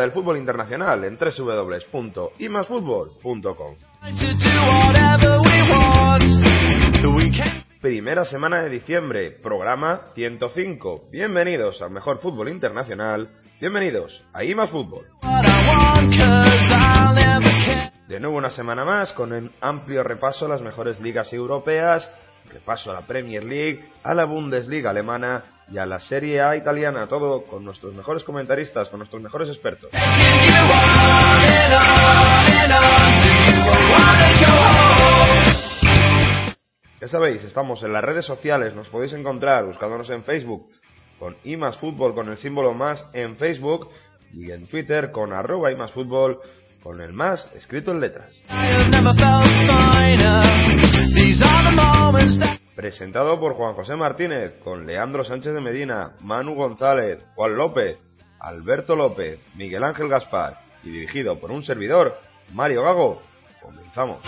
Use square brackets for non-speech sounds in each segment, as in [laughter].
del fútbol internacional en www.imasfutbol.com. Primera semana de diciembre, programa 105. Bienvenidos al mejor fútbol internacional. Bienvenidos a IMAS Fútbol. De nuevo una semana más con un amplio repaso a las mejores ligas europeas, repaso a la Premier League, a la Bundesliga alemana y a la Serie A italiana, todo con nuestros mejores comentaristas, con nuestros mejores expertos. Ya sabéis, estamos en las redes sociales, nos podéis encontrar buscándonos en Facebook con imasfutbol con el símbolo más en Facebook y en Twitter con arroba imasfutbol con el más escrito en letras. Presentado por Juan José Martínez, con Leandro Sánchez de Medina, Manu González, Juan López, Alberto López, Miguel Ángel Gaspar y dirigido por un servidor, Mario Gago. Comenzamos.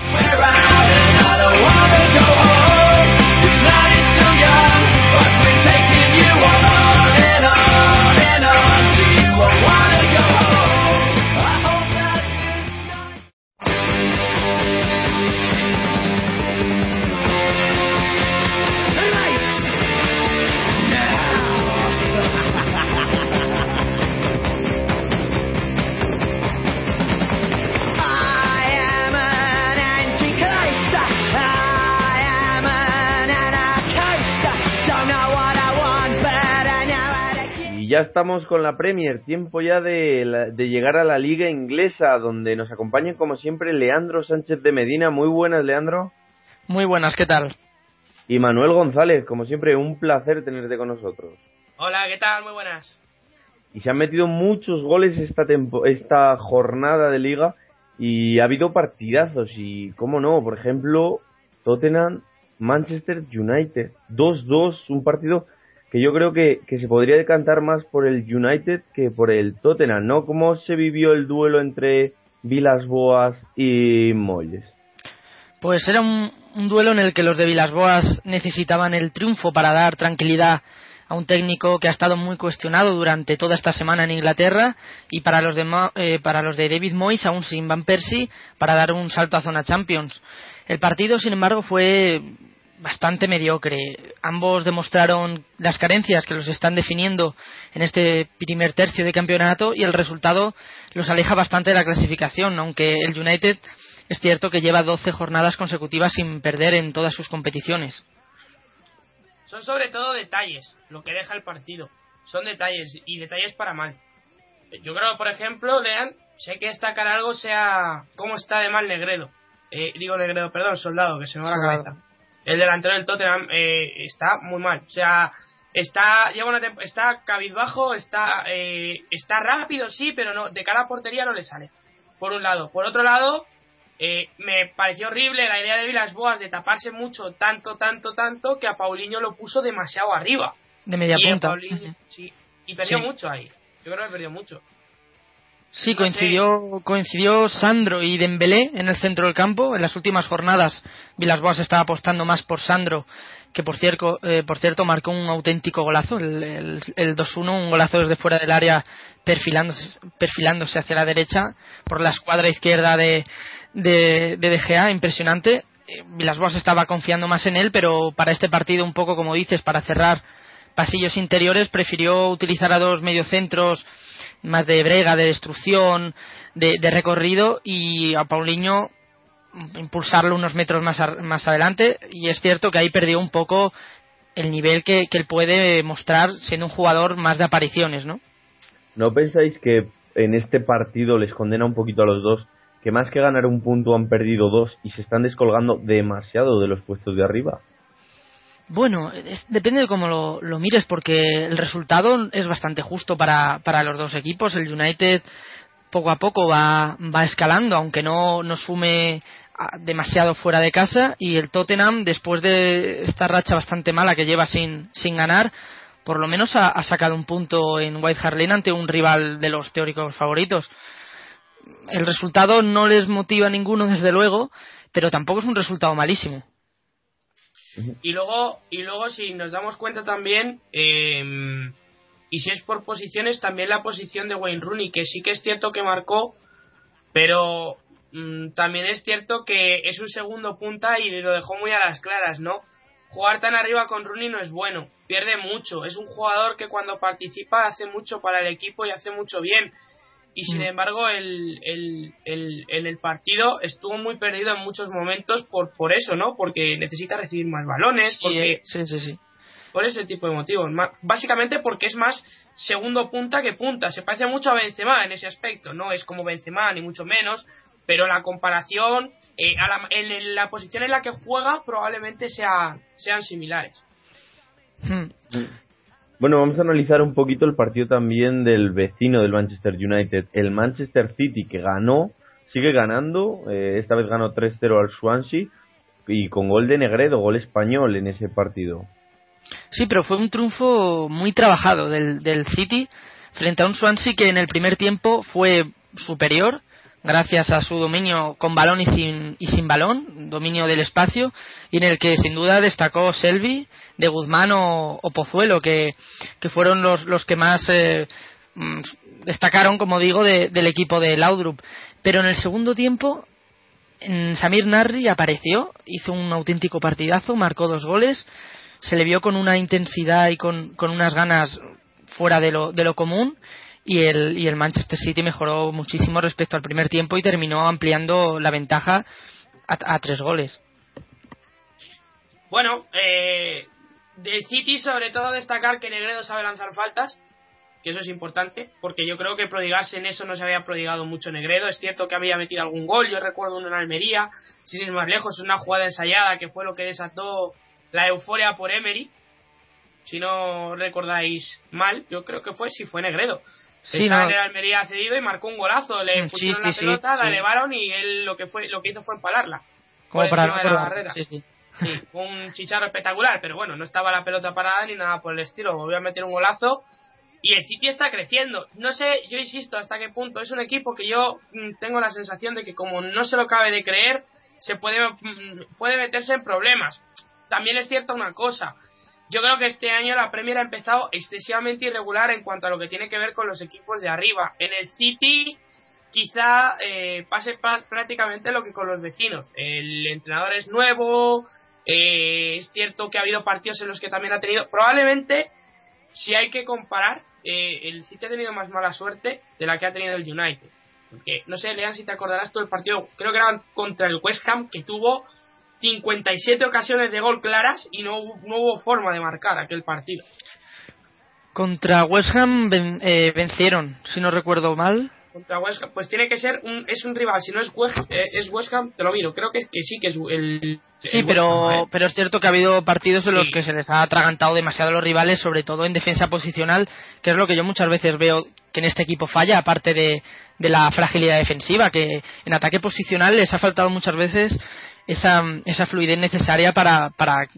Ya estamos con la Premier, tiempo ya de, de, llegar a la liga inglesa, donde nos acompaña como siempre Leandro Sánchez de Medina. Muy buenas, Leandro. Muy buenas, ¿qué tal? Y Manuel González, como siempre, un placer tenerte con nosotros. Hola, ¿qué tal? Muy buenas. Y se han metido muchos goles esta, esta jornada de liga y ha habido partidazos y, cómo no, por ejemplo, Tottenham, Manchester United, 2-2, un partido que yo creo que, se podría decantar más por el United que por el Tottenham, ¿no? ¿Cómo se vivió el duelo entre Vilas Boas y Molles? Pues era un, duelo en el que los de Vilas Boas necesitaban el triunfo para dar tranquilidad a un técnico que ha estado muy cuestionado durante toda esta semana en Inglaterra y para los de, eh, para los de David Moyes, aún sin Van Persie, para dar un salto a zona Champions. El partido, sin embargo, fue bastante mediocre. Ambos demostraron las carencias que los están definiendo en este primer tercio de campeonato y el resultado los aleja bastante de la clasificación, aunque el United es cierto que lleva 12 jornadas consecutivas sin perder en todas sus competiciones. Son sobre todo detalles lo que deja el partido. Son detalles y detalles para mal. Yo creo, por ejemplo, Lean, sé que destacar algo sea cómo está de mal Negredo. Eh, digo Negredo, perdón, Soldado, que se me va la cabeza el delantero del Tottenham eh, está muy mal. O sea, está lleva una está cabizbajo, está eh, está rápido sí, pero no de cara a portería no le sale. Por un lado, por otro lado, eh, me pareció horrible la idea de Vilas Boas de taparse mucho, tanto, tanto, tanto que a Paulinho lo puso demasiado arriba. De media punta. sí, y perdió mucho ahí. Yo creo que perdió mucho. Sí, coincidió, coincidió Sandro y Dembélé en el centro del campo. En las últimas jornadas, Vilas-Boas estaba apostando más por Sandro, que por cierto, eh, por cierto marcó un auténtico golazo, el, el, 2-1, un golazo desde fuera del área, perfilándose, perfilándose hacia la derecha, por la escuadra izquierda de, de, de DGA, impresionante. Eh, Vilas-Boas estaba confiando más en él, pero para este partido, un poco como dices, para cerrar pasillos interiores, prefirió utilizar a dos mediocentros más de brega, de destrucción, de, recorrido y a Paulinho impulsarlo unos metros más, más adelante y es cierto que ahí perdió un poco el nivel que, él puede mostrar siendo un jugador más de apariciones, ¿no? ¿No pensáis que en este partido les condena un poquito a los dos que más que ganar un punto han perdido dos y se están descolgando demasiado de los puestos de arriba? Bueno, depende de cómo lo, mires, porque el resultado es bastante justo para, para los dos equipos. El United poco a poco va, escalando, aunque no, no sume demasiado fuera de casa. Y el Tottenham, después de esta racha bastante mala que lleva sin, sin ganar, por lo menos ha, sacado un punto en White Hart Lane ante un rival de los teóricos favoritos. El resultado no les motiva a ninguno, desde luego, pero tampoco es un resultado malísimo. Y luego, y luego si nos damos cuenta también, em, Y si es por posiciones, también la posición de Wayne Rooney, que sí que es cierto que marcó, pero mm, también es cierto que es un segundo punta y lo dejó muy a las claras, ¿no? Jugar tan arriba con Rooney no es bueno, pierde mucho. Es un jugador que cuando participa hace mucho para el equipo y hace mucho bien. Y sin mm. embargo, el, el, el, el, partido estuvo muy perdido en muchos momentos por, por eso, ¿no? Porque necesita recibir más balones, porque, sí, sí, sí por ese tipo de motivos. Básicamente porque es más segundo punta que punta. Se parece mucho a Benzema en ese aspecto. No es como Benzema, ni mucho menos. Pero la comparación, eh, en la posición en la que juega, probablemente sea, sean similares. Hmm. Bueno, vamos a analizar un poquito el partido también del vecino del Manchester United, el Manchester City, que ganó, sigue ganando, eh, esta vez ganó 3-0 al Swansea y con gol de Negredo, gol español en ese partido. Sí, pero fue un triunfo muy trabajado del, del City frente a un Swansea que en el primer tiempo fue superior gracias a su dominio con balón y sin, y sin balón, dominio del espacio, y en el que sin duda destacó Selvi, de Guzmán o, Pozuelo, que, que, fueron los, los que más eh, mm, destacaron, como digo, del equipo de Laudrup. Pero en el segundo tiempo, Samir Narri apareció, hizo un auténtico partidazo, marcó dos goles, se le vio con una intensidad y con, unas ganas fuera de lo, de lo común y el, y el Manchester City mejoró muchísimo respecto al primer tiempo y terminó ampliando la ventaja a, tres goles. Bueno, eh, del City sobre todo destacar que Negredo sabe lanzar faltas, que eso es importante, porque yo creo que prodigarse en eso no se había prodigado mucho Negredo. Es cierto que había metido algún gol, yo recuerdo uno en Almería, sin ir más lejos, una jugada ensayada que fue lo que desató la euforia por Emery. Si no recordáis mal, yo creo que fue si fue Negredo. Sí, Estaba en el Almería cedido y marcó un golazo. Le pusieron la pelota, la elevaron y él lo que fue lo que hizo fue empalarla. Como para la barrera. Sí, sí. fue un chicharro espectacular, pero bueno, no estaba la pelota parada ni nada por el estilo. Volvió a meter un golazo y el City está creciendo. No sé, yo insisto, hasta qué punto. Es un equipo que yo mm, tengo la sensación de que como no se lo cabe de creer, se puede, mm, puede meterse en problemas también es cierta una cosa. Yo creo que este año la Premier ha empezado excesivamente irregular en cuanto a lo que tiene que ver con los equipos de arriba. En el City quizá eh, pase prácticamente lo que con los vecinos. El entrenador es nuevo, eh, es cierto que ha habido partidos en los que también ha tenido. Probablemente, si hay que comparar, eh, el City ha tenido más mala suerte de la que ha tenido el United. Porque, no sé, Lean, si te acordarás todo el partido, creo que era contra el West Ham, que tuvo 57 ocasiones de gol claras y no, no hubo forma de marcar aquel partido. Contra West Ham eh, vencieron, si no recuerdo mal. Contra West Ham, pues tiene que ser un, es un rival, si no es West, eh, es West Ham, te lo miro, creo que, que sí que es el... Sí, pero, ¿eh? pero es cierto que ha habido partidos en los que se les ha atragantado demasiado a los rivales, sobre todo en defensa posicional, que es lo que yo muchas veces veo que en este equipo falla, aparte de, de la fragilidad defensiva, que en ataque posicional les ha faltado muchas veces esa, esa fluidez necesaria para, para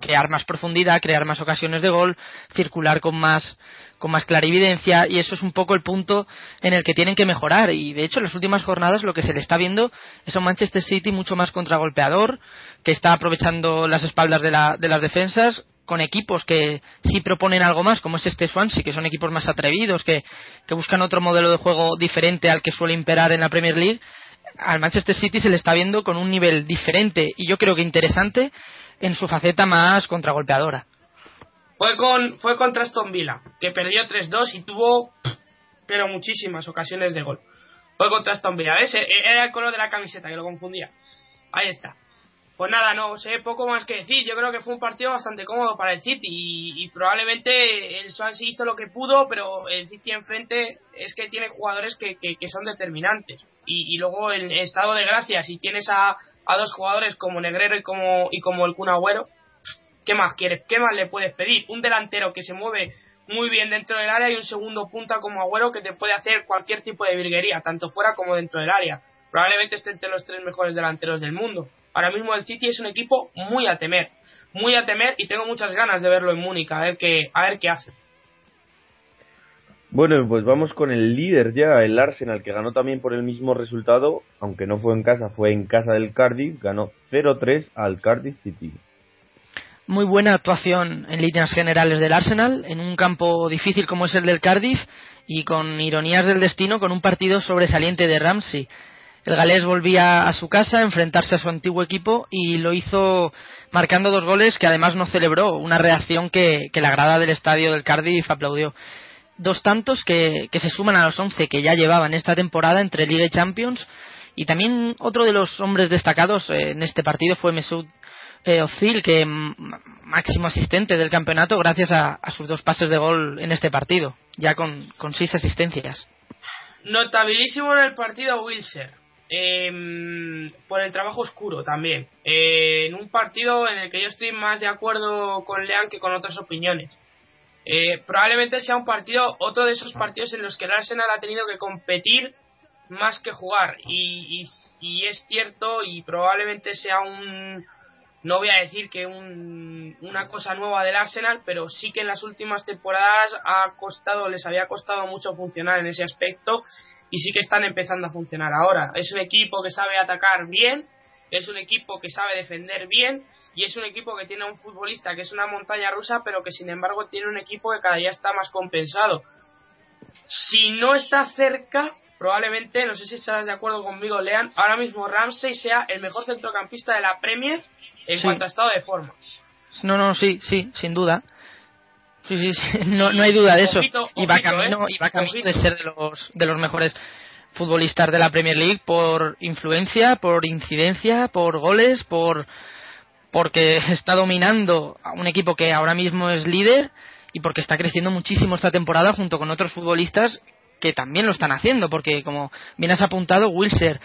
crear más profundidad, crear más ocasiones de gol, circular con más con más clarividencia y eso es un poco el punto en el que tienen que mejorar. Y de hecho en las últimas jornadas lo que se le está viendo es un Manchester City mucho más contragolpeador que está aprovechando las espaldas de, la, de las defensas con equipos que sí proponen algo más, como es este Swansea, que son equipos más atrevidos, que, que buscan otro modelo de juego diferente al que suele imperar en la Premier League, al Manchester City se le está viendo con un nivel diferente y yo creo que interesante en su faceta más contragolpeadora. Fue con fue contra Aston Villa, que perdió 3-2 y tuvo pero muchísimas ocasiones de gol. Fue contra Aston Villa, ¿ves? E-, era el color de la camiseta que lo confundía. Ahí está. Pues nada, no sé poco más que decir. Yo creo que fue un partido bastante cómodo para el City y, probablemente el Swansea hizo lo que pudo, pero el City enfrente es que tiene jugadores que, que, son determinantes. Y, y, luego en estado de gracia, si tienes a, a, dos jugadores como Negrero y como, y como el Kun Agüero, ¿qué más quieres? ¿Qué más le puedes pedir? Un delantero que se mueve muy bien dentro del área y un segundo punta como Agüero que te puede hacer cualquier tipo de virguería, tanto fuera como dentro del área. Probablemente esté entre los tres mejores delanteros del mundo ahora mismo el City es un equipo muy a temer, muy a temer y tengo muchas ganas de verlo en Múnich, a ver qué, a ver qué hace. Bueno, pues vamos con el líder ya, el Arsenal, que ganó también por el mismo resultado, aunque no fue en casa, fue en casa del Cardiff, ganó 0-3 al Cardiff City. muy buena actuación en líneas generales del Arsenal, en un campo difícil como es el del Cardiff y con ironías del destino con un partido sobresaliente de Ramsey. El galés volvía a su casa a enfrentarse a su antiguo equipo y lo hizo marcando dos goles que además no celebró, una reacción que, la grada del estadio del Cardiff aplaudió. Dos tantos que, se suman a los once que ya llevaban esta temporada entre Liga y Champions y también otro de los hombres destacados en este partido fue Mesut eh, Ozil, que máximo asistente del campeonato gracias a, sus dos pases de gol en este partido, ya con, seis asistencias. Notabilísimo en el partido Wilser, em, por el trabajo oscuro también. Eh, en un partido en el que yo estoy más de acuerdo con Lean que con otras opiniones. Eh, probablemente sea un partido, otro de esos partidos en los que el Arsenal ha tenido que competir más que jugar. y es cierto, y probablemente sea un, no voy a decir que una cosa nueva del Arsenal, pero sí que en las últimas temporadas ha costado, les había costado mucho funcionar en ese aspecto y sí que están empezando a funcionar ahora. Es un equipo que sabe atacar bien, es un equipo que sabe defender bien y es un equipo que tiene un futbolista que es una montaña rusa, pero que sin embargo tiene un equipo que cada día está más compensado. Si no está cerca, probablemente, no sé si estarás de acuerdo conmigo, Lean, ahora mismo Ramsey sea el mejor centrocampista de la Premier en cuanto a estado de forma. No, no, sí, sí, sin duda. Sí, sí, [laughs] No, no hay duda de eso. y va camino, ¿eh? y va camino de ser de los, de los mejores futbolistas de la Premier League por influencia, por incidencia, por goles, por porque está dominando a un equipo que ahora mismo es líder y porque está creciendo muchísimo esta temporada junto con otros futbolistas que también lo están haciendo, porque como bien has apuntado, Wilser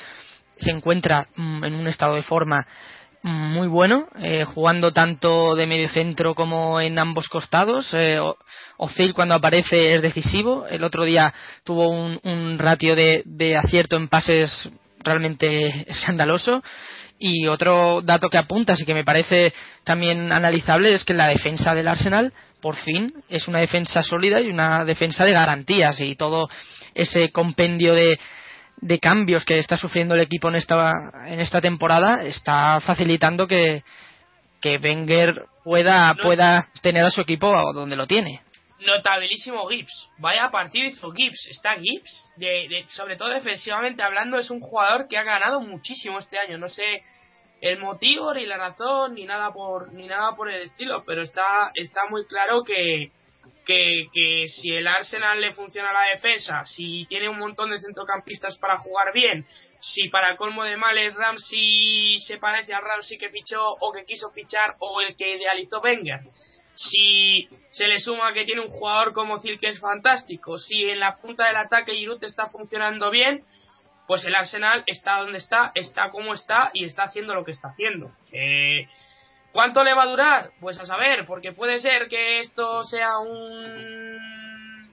se encuentra mm, en un estado de forma muy bueno, eh, jugando tanto de medio centro como en ambos costados. Eh, Ozil cuando aparece es decisivo. El otro día tuvo un, ratio de, de, acierto en pases realmente [laughs] escandaloso. Y otro dato que apuntas y que me parece también analizable es que la defensa del Arsenal, por fin, es una defensa sólida y una defensa de garantías. Y todo ese compendio de, de cambios que está sufriendo el equipo en esta, en esta temporada está facilitando que, que Wenger pueda, pueda tener a su equipo donde lo tiene. Notabilísimo Gibbs. Vaya partido hizo Gibbs. Está Gibbs, de, sobre todo defensivamente hablando, es un jugador que ha ganado muchísimo este año. No sé el motivo, ni la razón, ni nada por, ni nada por el estilo, pero está, está muy claro que, que, que, si el Arsenal le funciona la defensa, si tiene un montón de centrocampistas para jugar bien, si para colmo de males Ramsey se parece al Ramsey que fichó o que quiso fichar o el que idealizó Wenger, si se le suma que tiene un jugador como Zil que es fantástico, si en la punta del ataque Giroud está funcionando bien, pues el Arsenal está donde está, está como está y está haciendo lo que está haciendo. Eh, ¿Cuánto le va a durar? Pues a saber, porque puede ser que esto sea un...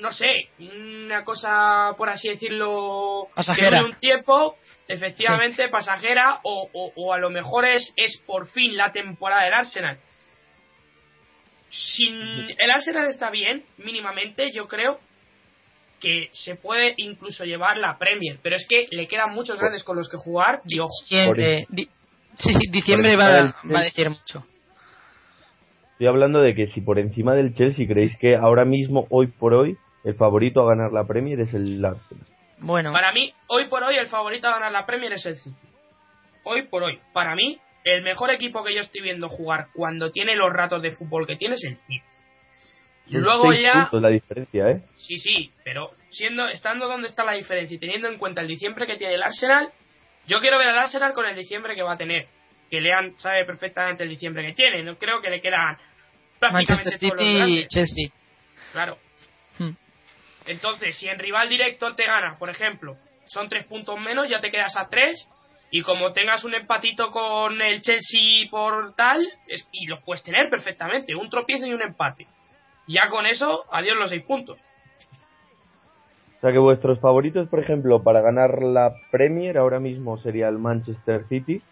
no sé, una cosa, por así decirlo, pasajera. Que un tiempo, efectivamente, pasajera, o, o, a lo mejor es, es por fin la temporada del Arsenal. Si el Arsenal está bien, mínimamente, yo creo que se puede incluso llevar la Premier, pero es que le quedan muchos grandes con los que jugar. Dios. Sí, sí, diciembre va, va, a decir mucho. Estoy hablando de que si por encima del Chelsea creéis que ahora mismo, hoy por hoy, el favorito a ganar la Premier es el Arsenal. Bueno. Para mí, hoy por hoy, el favorito a ganar la Premier es el City. Hoy por hoy. Para mí, el mejor equipo que yo estoy viendo jugar cuando tiene los ratos de fútbol que tiene es el City. Luego ya. la diferencia, ¿eh? Sí, sí, pero siendo, estando donde está la diferencia y teniendo en cuenta el diciembre que tiene el Arsenal, yo quiero ver al Arsenal con el diciembre que va a tener. Que Lean sabe perfectamente el diciembre que tiene. No creo que le quedan prácticamente Manchester City y Chelsea. Claro. Hmm. Entonces, si en rival directo te gana, por ejemplo, son tres puntos menos, ya te quedas a tres. Y como tengas un empatito con el Chelsea por tal, y los puedes tener perfectamente, un tropiezo y un empate. Ya con eso, adiós los seis puntos. O sea que vuestros favoritos, por ejemplo, para ganar la Premier ahora mismo sería el Manchester City.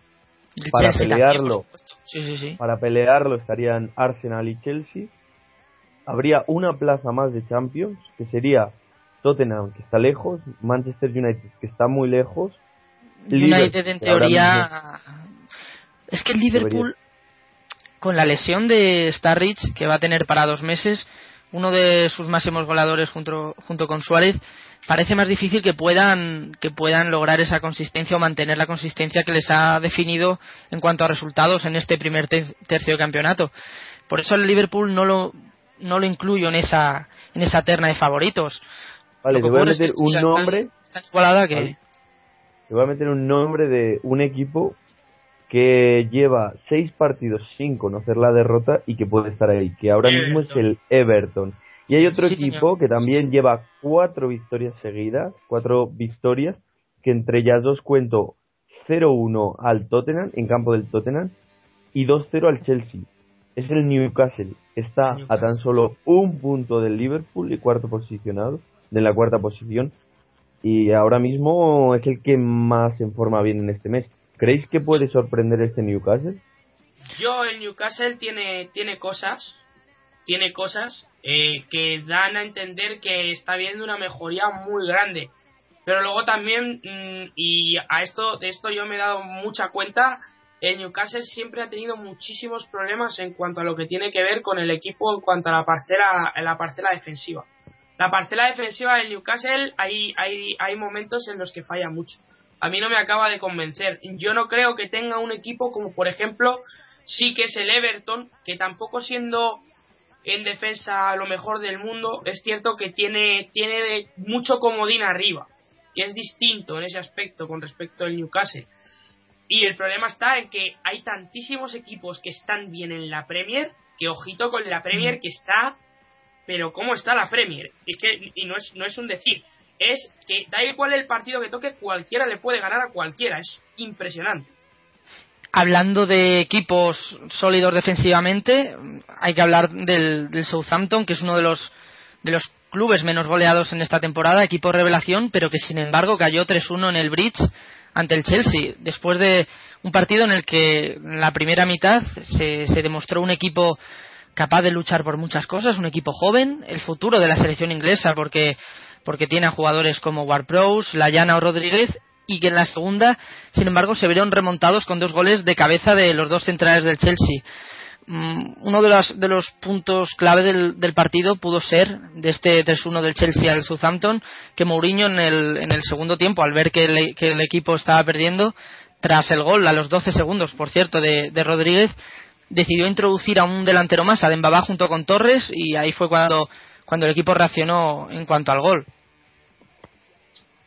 para pelearlo, para pelearlo estarían Arsenal y Chelsea. Habría una plaza más de Champions, que sería Tottenham, que está lejos, Manchester United, que está muy lejos. United en teoría es que el Liverpool con la lesión de Starrich, que va a tener para dos meses, uno de sus máximos goleadores junto, junto con Suárez, parece más difícil que puedan, que puedan lograr esa consistencia o mantener la consistencia que les ha definido en cuanto a resultados en este primer tercio de campeonato. Por eso el Liverpool no lo, no lo incluyo en esa, en esa terna de favoritos. Vale, te voy a meter un nombre. que... Te voy a meter un nombre de un equipo que lleva seis partidos sin conocer la derrota y que puede estar ahí, que ahora mismo es el Everton. Y hay otro equipo que también lleva cuatro victorias seguidas, cuatro victorias, que entre ellas dos cuento 0-1 al Tottenham, en campo del Tottenham, y 2-0 al Chelsea. Es el Newcastle. Está a tan solo un punto del Liverpool y cuarto posicionado, de la cuarta posición. Y ahora mismo es el que más en forma bien en este mes. ¿Creéis que puede sorprender este Newcastle? Yo, el Newcastle tiene, tiene cosas, tiene cosas eh, que dan a entender que está viendo una mejoría muy grande. Pero luego también, mm, y a esto, de esto yo me he dado mucha cuenta, el Newcastle siempre ha tenido muchísimos problemas en cuanto a lo que tiene que ver con el equipo en cuanto a la parcela, la parcela defensiva. La parcela defensiva del Newcastle hay, hay, hay momentos en los que falla mucho a mí no me acaba de convencer. Yo no creo que tenga un equipo como por ejemplo sí que es el Everton, que tampoco siendo en defensa lo mejor del mundo, es cierto que tiene, tiene mucho comodín arriba, que es distinto en ese aspecto con respecto al Newcastle. Y el problema está en que hay tantísimos equipos que están bien en la Premier, que ojito con la Premier que está, pero ¿cómo está la Premier? Es que, y no es, no es un decir, es que da igual el partido que toque, cualquiera le puede ganar a cualquiera. Es impresionante. Hablando de equipos sólidos defensivamente, hay que hablar del, Southampton, que es uno de los, de los clubes menos goleados en esta temporada, equipo revelación, pero que sin embargo cayó 3-1 en el Bridge ante el Chelsea, después de un partido en el que en la primera mitad se, se demostró un equipo capaz de luchar por muchas cosas, un equipo joven, el futuro de la selección inglesa, porque porque tiene a jugadores como Ward-Prowse, Layana o Rodríguez y que en la segunda, sin embargo, se vieron remontados con dos goles de cabeza de los dos centrales del Chelsea. Mm, uno de los, de los puntos clave del, partido pudo ser de este 3-1 del Chelsea al Southampton que Mourinho en el, en el segundo tiempo, al ver que el, equipo estaba perdiendo, tras el gol a los 12 segundos, por cierto, de, de Rodríguez, decidió introducir a un delantero más, a Dembaba junto con Torres, y ahí fue cuando cuando el equipo reaccionó en cuanto al gol?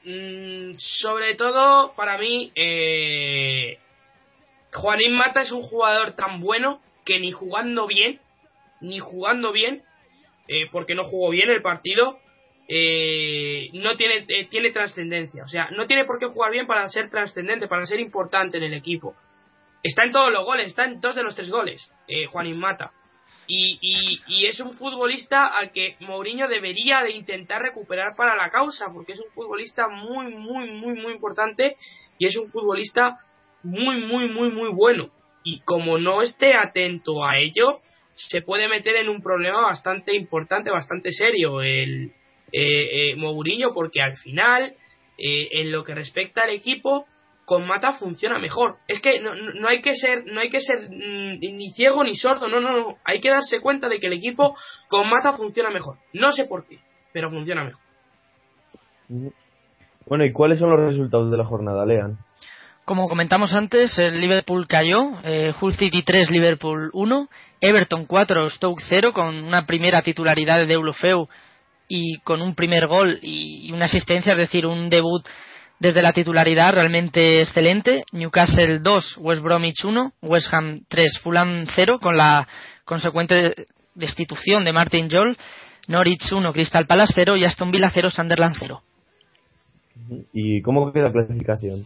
Mm, sobre todo, para mí, eh, Juanín Mata es un jugador tan bueno que ni jugando bien, ni jugando bien, eh, porque no jugó bien el partido, eh, no tiene, tiene trascendencia. O sea, no tiene por qué jugar bien para ser trascendente, para ser importante en el equipo. Está en todos los goles, está en dos de los tres goles, Juanín Mata. Y, y, es un futbolista al que Mourinho debería de intentar recuperar para la causa, porque es un futbolista muy, muy, muy, muy importante y es un futbolista muy, muy, muy, muy bueno. Y como no esté atento a ello, se puede meter en un problema bastante importante, bastante serio el eh, eh Mourinho, porque al final, eh, en lo que respecta al equipo, con Mata funciona mejor. Es que no, no hay que ser, no hay que ser mm, ni ciego ni sordo, no, no, no. Hay que darse cuenta de que el equipo con Mata funciona mejor. No sé por qué, pero funciona mejor. Bueno, ¿y cuáles son los resultados de la jornada, Lean? Como comentamos antes, el Liverpool cayó, eh, Hull City 3, Liverpool 1, Everton 4, Stoke 0, con una primera titularidad de Deulofeu y con un primer gol y una asistencia, es decir, un debut desde la titularidad realmente excelente. Newcastle 2, West Bromwich 1, West Ham 3, Fulham 0 con la consecuente destitución de Martin Joel, Norwich 1, Crystal Palace 0 y Aston Villa 0, Sunderland 0. ¿Y cómo queda la clasificación?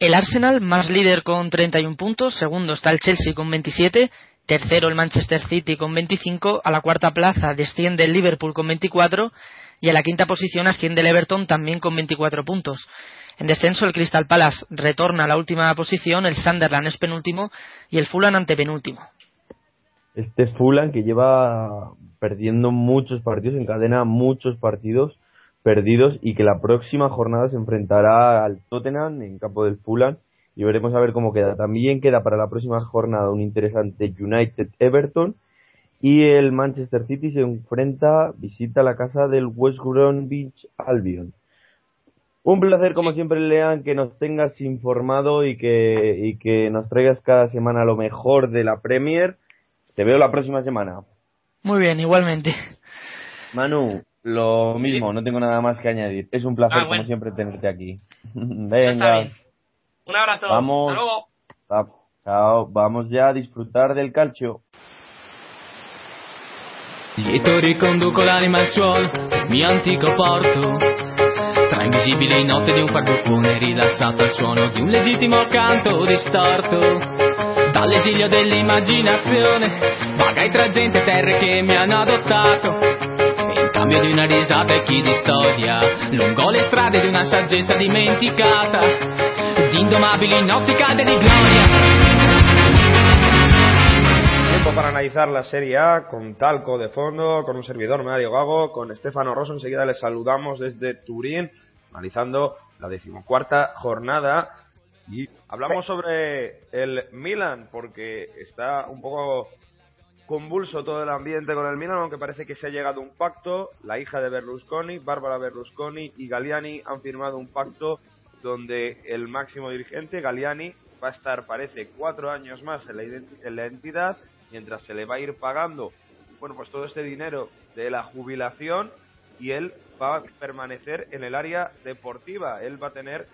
El Arsenal más líder con 31 puntos, segundo está el Chelsea con 27, tercero el Manchester City con 25, a la cuarta plaza desciende el Liverpool con 24 y a la quinta posición asciende el Everton también con 24 puntos. En descenso, el Crystal Palace retorna a la última posición, el Sunderland es penúltimo y el Fulham antepenúltimo. Este Fulham que lleva perdiendo muchos partidos, encadena muchos partidos perdidos y que la próxima jornada se enfrentará al Tottenham en campo del Fulham y veremos a ver cómo queda. También queda para la próxima jornada un interesante United Everton y el Manchester City se enfrenta, visita la casa del West Bromwich Albion. Un placer, como siempre, Lean, que nos tengas informado y que, y que nos traigas cada semana lo mejor de la Premier. Te veo la próxima semana. Muy bien, igualmente. Manu, lo mismo, no tengo nada más que añadir. Es un placer, ah, como siempre, tenerte aquí. [laughs] Venga. Un abrazo. Vamos. Hasta luego. Chao. Vamos ya a disfrutar del calcio. Lieto riconduco l'anima al suolo, mio antico porto. Tra invisibili notte di un parbuffone rilassato al suono di un legittimo canto distorto. Dall'esilio dell'immaginazione, vagai tra gente e terre che mi hanno adottato. In cambio di una risata e chi di storia, lungo le strade di una saggezza dimenticata, di indomabili notti calde di gloria. para analizar la Serie A con Talco de fondo, con un servidor Mario Gago, con Estefano Rosso. Enseguida les saludamos desde Turín, analizando la decimocuarta jornada. Y hablamos sobre el Milan, porque está un poco convulso todo el ambiente con el Milan, aunque parece que se ha llegado a un pacto. La hija de Berlusconi, Bárbara Berlusconi y Galliani han firmado un pacto donde el máximo dirigente, Galliani, va a estar, parece, cuatro años más en la, en la entidad mientras se le va a ir pagando, bueno, pues todo este dinero de la jubilación y él va a permanecer en el área deportiva. Él va a tener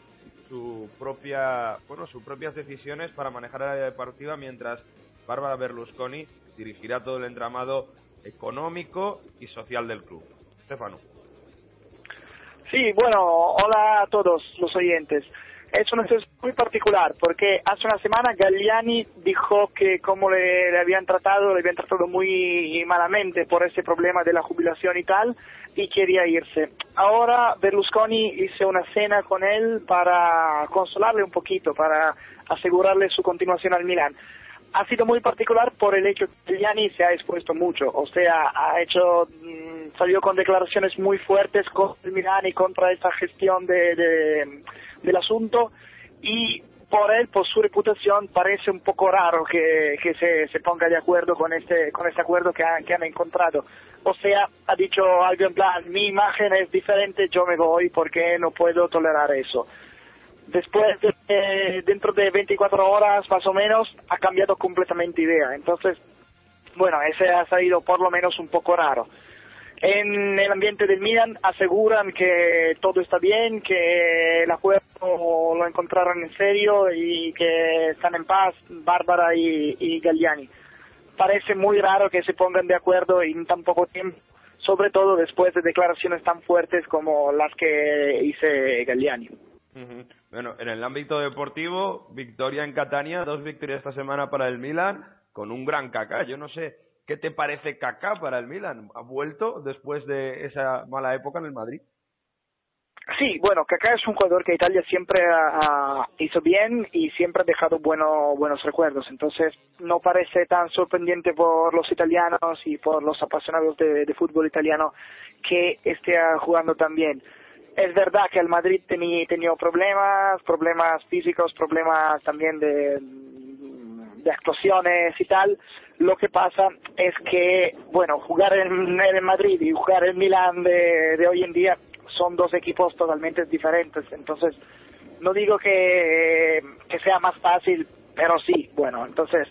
su propia, bueno, sus propias decisiones para manejar el área deportiva mientras Bárbara Berlusconi dirigirá todo el entramado económico y social del club. Stefano. Sí, bueno, hola a todos los oyentes es una situación muy particular porque hace una semana Galliani dijo que como le, habían tratado, le habían tratado muy malamente por ese problema de la jubilación y tal y quería irse. Ahora Berlusconi hizo una cena con él para consolarle un poquito, para asegurarle su continuación al Milan. Ha sido muy particular por el hecho que Galliani se ha expuesto mucho, o sea, ha hecho, mm, salió con declaraciones muy fuertes contra el Milan y contra esa gestión de del asunto y por él, por su reputación, parece un poco raro que, que se, se, ponga de acuerdo con este, con este acuerdo que, que han encontrado. O sea, ha dicho algo en plan, mi imagen es diferente, yo me voy porque no puedo tolerar eso. Después, de, dentro de 24 horas más o menos, ha cambiado completamente idea. Entonces, bueno, ese ha salido por lo menos un poco raro en el ambiente del Milan aseguran que todo está bien, que el acuerdo lo encontraron en serio y que están en paz Bárbara y, y Galliani. Parece muy raro que se pongan de acuerdo en tan poco tiempo, sobre todo después de declaraciones tan fuertes como las que hice Galliani. Bueno, en el ámbito deportivo, victoria en Catania, dos victorias esta semana para el Milan, con un gran caca. Yo no sé ¿Qué te parece Kaká para el Milan? ¿Ha vuelto después de esa mala época en el Madrid? Sí, bueno, Kaká es un jugador que Italia siempre hizo bien y siempre ha dejado bueno, buenos recuerdos. Entonces, no parece tan sorprendente por los italianos y por los apasionados de, fútbol italiano que esté jugando tan bien. Es verdad que el Madrid tenía, tenía problemas, problemas físicos, problemas también de, de actuaciones y tal, lo que pasa es que, bueno, jugar en, el Madrid y jugar en Milán de, de hoy en día son dos equipos totalmente diferentes. Entonces, no digo que, que sea más fácil, pero sí, bueno, entonces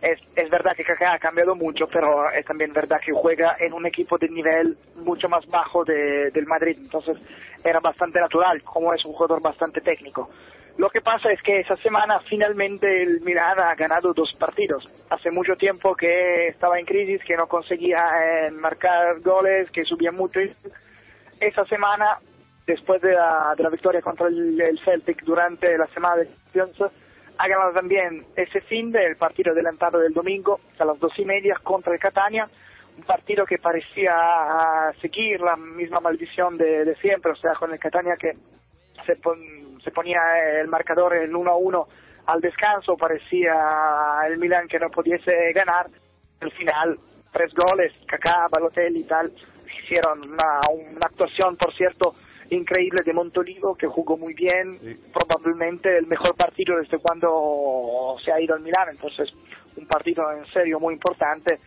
es, es verdad que Kaká ha cambiado mucho, pero es también verdad que juega en un equipo de nivel mucho más bajo de, del Madrid, entonces era bastante natural, como es un jugador bastante técnico. Lo que pasa es que esa semana finalmente el Milan ha ganado dos partidos. Hace mucho tiempo que estaba en crisis, que no conseguía eh, marcar goles, que subía mucho. Esa semana, después de la, de la victoria contra el, Celtic durante la semana de Champions, ha ganado también ese fin del partido adelantado del domingo a las dos y media contra el Catania, un partido que parecía seguir la misma maldición de, de siempre, o sea, con el Catania que se, se ponía el marcador en 1 a 1 al descanso, parecía el Milan que no pudiese ganar. Al final, tres goles, Kaká, Balotelli y tal, hicieron una, una actuación, por cierto, increíble de Montolivo que jugó muy bien, probablemente el mejor partido desde cuando se ha ido al Milán, entonces un partido en serio muy importante.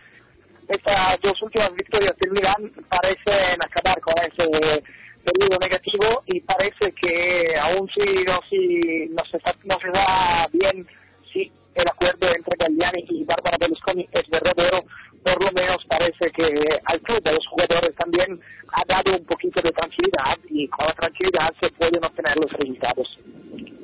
Estas dos últimas victorias del Milán parecen acabar con ese periodo negativo y parece que aún si no, si no, se, no se da bien. Si el acuerdo entre Galliani y Bárbara Berlusconi es verdadero, por lo menos parece que al club de los jugadores también ha dado un poquito de tranquilidad y con la tranquilidad se pueden obtener los resultados.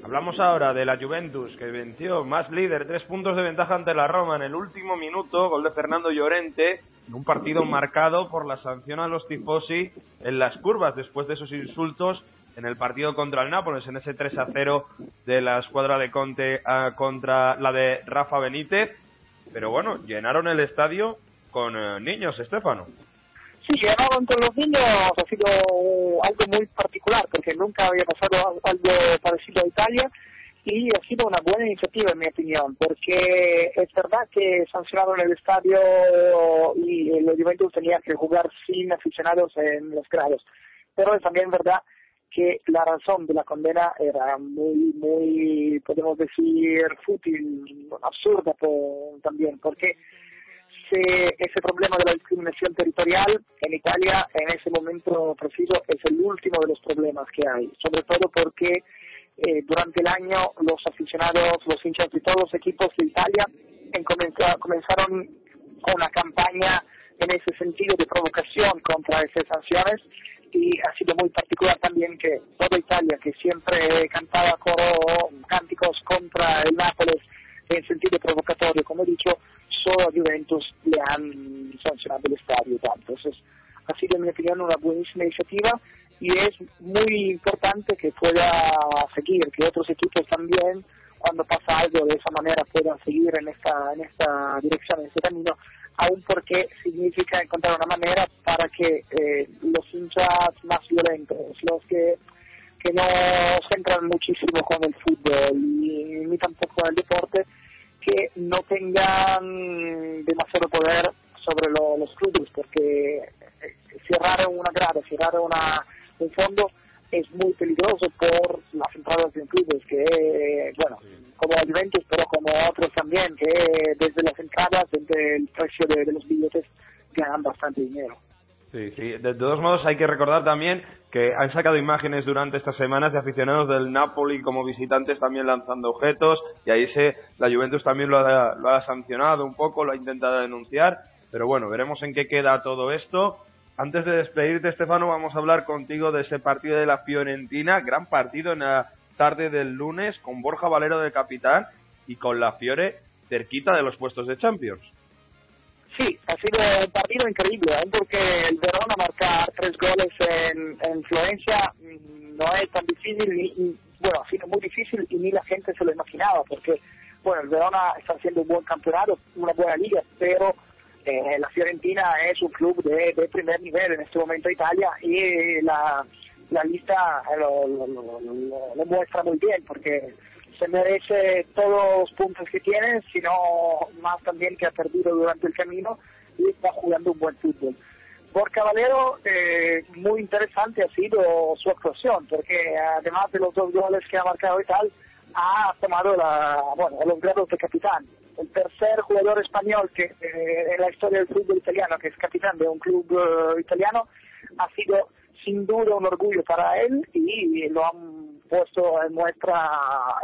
Hablamos ahora de la Juventus, que venció más líder, tres puntos de ventaja ante la Roma en el último minuto, gol de Fernando Llorente, en un partido marcado por la sanción a los tifosi en las curvas después de esos insultos en el partido contra el Nápoles, en ese 3 a 0 de la escuadra de Conte ah, contra la de Rafa Benítez. Pero bueno, llenaron el estadio con eh, niños, Estefano. Sí, llenaron con los niños ha sido algo muy particular, porque nunca había pasado algo parecido a Italia y ha sido una buena iniciativa en mi opinión, porque es verdad que sancionaron el estadio y el Juventus tenía que jugar sin aficionados en los grados, pero es también verdad que la razón de la condena era muy, muy, podemos decir, fútil, absurda también, porque ese problema de la discriminación territorial en Italia en ese momento preciso es el último de los problemas que hay, sobre todo porque eh, durante el año los aficionados, los hinchas de todos los equipos de Italia comenzaron una campaña en ese sentido de provocación contra esas sanciones y ha sido muy particular también que toda Italia, que siempre cantaba coro cánticos contra el Nápoles en sentido provocatorio, como he dicho, solo a Juventus le han sancionado el estadio. Entonces, ha sido, en mi opinión, una buenísima iniciativa y es muy importante que pueda seguir, que otros equipos también, cuando pasa algo de esa manera, puedan seguir en esta, en esta dirección, en este camino, aún porque significa encontrar una manera para que eh, los hinchas más violentos, los que, que no centran muchísimo con el fútbol y ni tampoco con el deporte, que no tengan demasiado poder sobre los clubes, porque eh, cerrar una grada, cerrar una, un fondo es muy peligroso por las entradas de clubes, que, bueno, como Juventus, pero como otros también, que desde las entradas, desde el precio de, los billetes, ganan bastante dinero. Sí, sí. De todos modos, hay que recordar también que han sacado imágenes durante estas semanas de aficionados del Napoli como visitantes también lanzando objetos y ahí se la Juventus también lo ha, lo ha sancionado un poco, lo ha intentado denunciar, pero bueno, veremos en qué queda todo esto. Antes de despedirte, Estefano, vamos a hablar contigo de ese partido de la Fiorentina, gran partido en la tarde del lunes con Borja Valero de capitán y con la Fiore cerquita de los puestos de Champions. Sí, ha sido un partido increíble, ¿eh? porque el Verona marcar tres goles en, en Florencia mm, no es tan difícil, y, bueno, ha sido muy difícil y ni la gente se lo imaginaba, porque, bueno, el Verona está haciendo un buen campeonato, una buena liga, pero eh, la Fiorentina es un club de, primer nivel en este momento en Italia y la, la lista lo, lo muestra muy bien, porque se merece todos los puntos que tiene, sino más también que ha perdido durante el camino y está jugando un buen fútbol. Por Caballero, eh, muy interesante ha sido su actuación, porque además de los dos goles que ha marcado y tal, ha tomado la, bueno, los grados de capitán. El tercer jugador español que eh, en la historia del fútbol italiano, que es capitán de un club uh, italiano, ha sido sin duda un orgullo para él y lo han puesto en muestra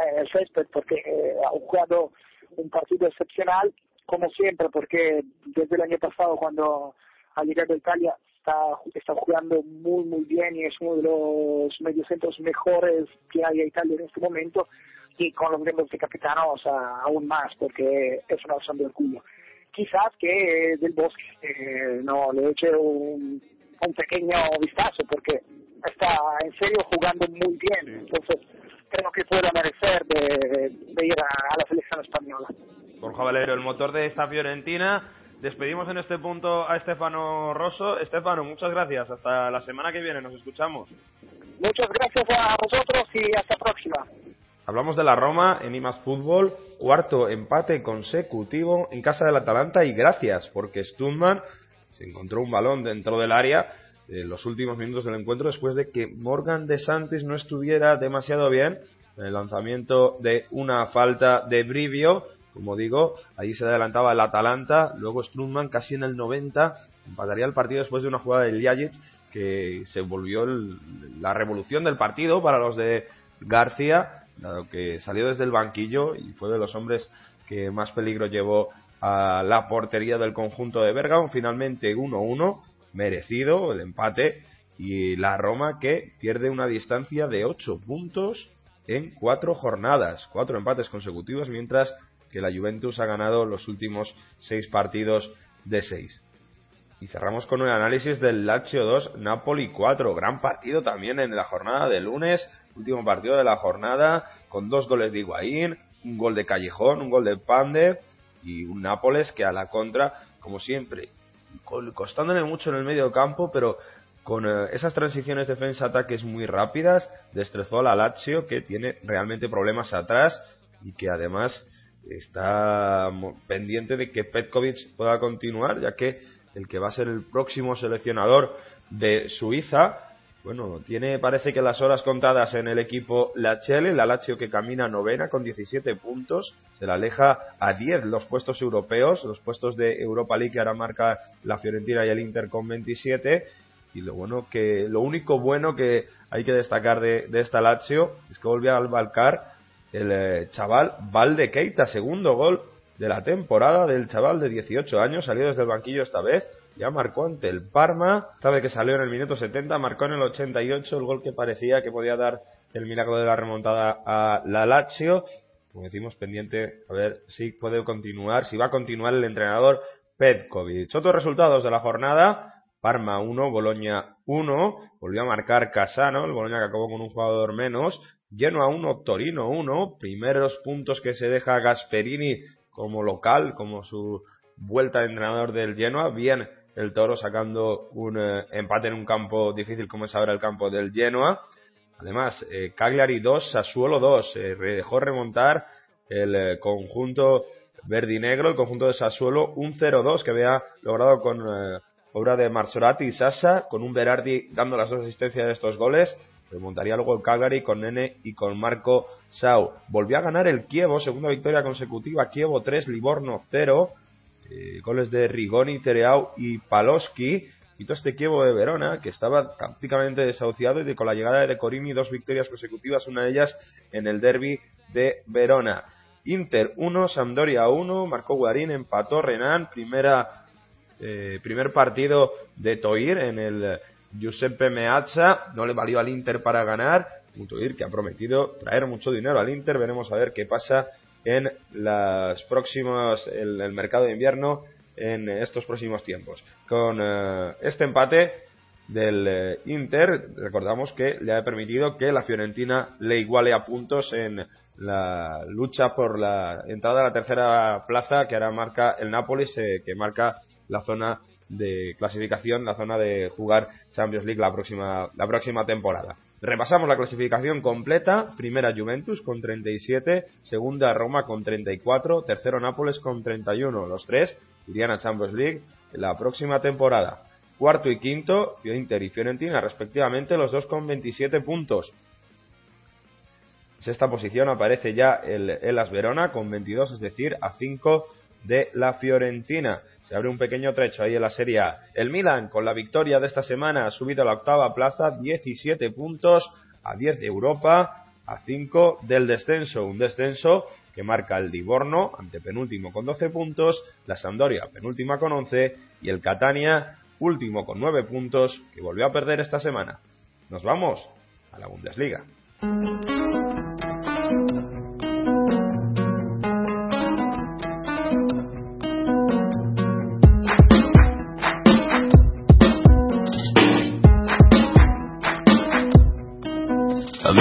en el césped porque eh, ha jugado un partido excepcional como siempre porque desde el año pasado cuando ha llegado a Italia está, está jugando muy muy bien y es uno de los mediocentros mejores que hay en Italia en este momento y con los miembros de capitano o sea, aún más porque es una razón de orgullo quizás que del bosque eh, no le eche un un pequeño vistazo porque está en serio jugando muy bien. Entonces creo que puede merecer de, ir a, la selección española. Borja Valero, el motor de esta Fiorentina. Despedimos en este punto a Estefano Rosso. Estefano, muchas gracias. Hasta la semana que viene. Nos escuchamos. Muchas gracias a vosotros y hasta próxima. Hablamos de la Roma en IMAS Fútbol, cuarto empate consecutivo en casa del Atalanta y gracias porque Stundman se encontró un balón dentro del área en los últimos minutos del encuentro después de que Morgan de Santis no estuviera demasiado bien en el lanzamiento de una falta de Brivio. Como digo, ahí se adelantaba el Atalanta, luego Strumman casi en el 90 empataría el partido después de una jugada de Ljajic que se volvió la revolución del partido para los de García, dado que salió desde el banquillo y fue de los hombres que más peligro llevó a la portería del conjunto de Bergamo. Finalmente 1-1, merecido el empate y la Roma que pierde una distancia de 8 puntos en 4 jornadas, 4 empates consecutivos, mientras que la Juventus ha ganado los últimos 6 partidos de 6. Y cerramos con un análisis del Lazio 2, Napoli 4. Gran partido también en la jornada de lunes, último partido de la jornada, con dos goles de Higuaín, un gol de Callejón, un gol de Pande y un Nápoles que a la contra, como siempre, costándole mucho en el medio campo, pero con eh, esas transiciones defensa-ataques muy rápidas, destrozó a la Lazio, que tiene realmente problemas atrás y que además está pendiente de que Petkovic pueda continuar, ya que el que va a ser el próximo seleccionador de Suiza bueno, tiene parece que las horas contadas en el equipo Lachele, la Lazio que camina novena con 17 puntos, se la aleja a 10 los puestos europeos, los puestos de Europa League que ahora marca la Fiorentina y el Inter con 27 y lo bueno que lo único bueno que hay que destacar de, esta Lazio es que volvió al balcar el eh, chaval Valde Keita, segundo gol de la temporada del chaval de 18 años, salió desde el banquillo esta vez ya marcó ante el Parma, sabe que salió en el minuto 70, marcó en el 88 el gol que parecía que podía dar el milagro de la remontada a la Lazio. Como decimos, pendiente a ver si puede continuar, si va a continuar el entrenador Petkovic. Otros resultados de la jornada. Parma 1, Boloña 1, volvió a marcar Casano, el Boloña que acabó con un jugador menos, Genoa 1, Torino 1, primeros puntos que se deja Gasperini como local, como su vuelta de entrenador del Genoa, bien el Toro sacando un eh, empate en un campo difícil como es ahora el campo del Genoa. Además, eh, Cagliari 2, Sassuolo 2, eh, dejó remontar el eh, conjunto verde-negro, el conjunto de Sassuolo, un 0-2 que había logrado con obra de Marzorati y Sasa, con un Berardi dando las dos asistencias de estos goles. Remontaría luego el Cagliari con Nene y con Marco Sau. Volvió a ganar el Kievo, segunda victoria consecutiva. Kievo 3, Livorno 0. Eh, goles de Rigoni, Tereau y Paloski. Todo este Kievo de Verona, que estaba prácticamente desahuciado y con la llegada de Corini dos victorias consecutivas, una de ellas en el derby de Verona. Inter 1, Sampdoria 1, marcó Guarín, empató Renan, primera, eh, primer partido de Toir en el Giuseppe Meazza, no le valió al Inter para ganar, un Toir que ha prometido traer mucho dinero al Inter, veremos a ver qué pasa en las próximas el, el mercado de invierno en estos próximos tiempos. Con eh, este empate del eh, Inter, recordamos que le ha permitido que la Fiorentina le iguale a puntos en la lucha por la entrada a la tercera plaza que ahora marca el Nápoles, que marca la zona de clasificación, la zona de jugar Champions League la próxima, la próxima temporada. Repasamos la clasificación completa. Primera Juventus con 37, segunda Roma con 34, tercero Nápoles con 31. Los tres irían a Champions League la próxima temporada. Cuarto y quinto, Inter y Fiorentina respectivamente, los dos con 27 puntos. Sexta posición aparece ya el Elas Verona con 22, es decir, a 5 de la Fiorentina. Se abre un pequeño trecho ahí en la Serie. El Milan, con la victoria de esta semana, ha subido a la octava plaza, 17 puntos, a 10 de Europa, a 5 del descenso. Un descenso que marca el Livorno, antepenúltimo con 12 puntos, la Sampdoria, penúltima con 11, y el Catania, último con 9 puntos, que volvió a perder esta semana. Nos vamos a la Bundesliga.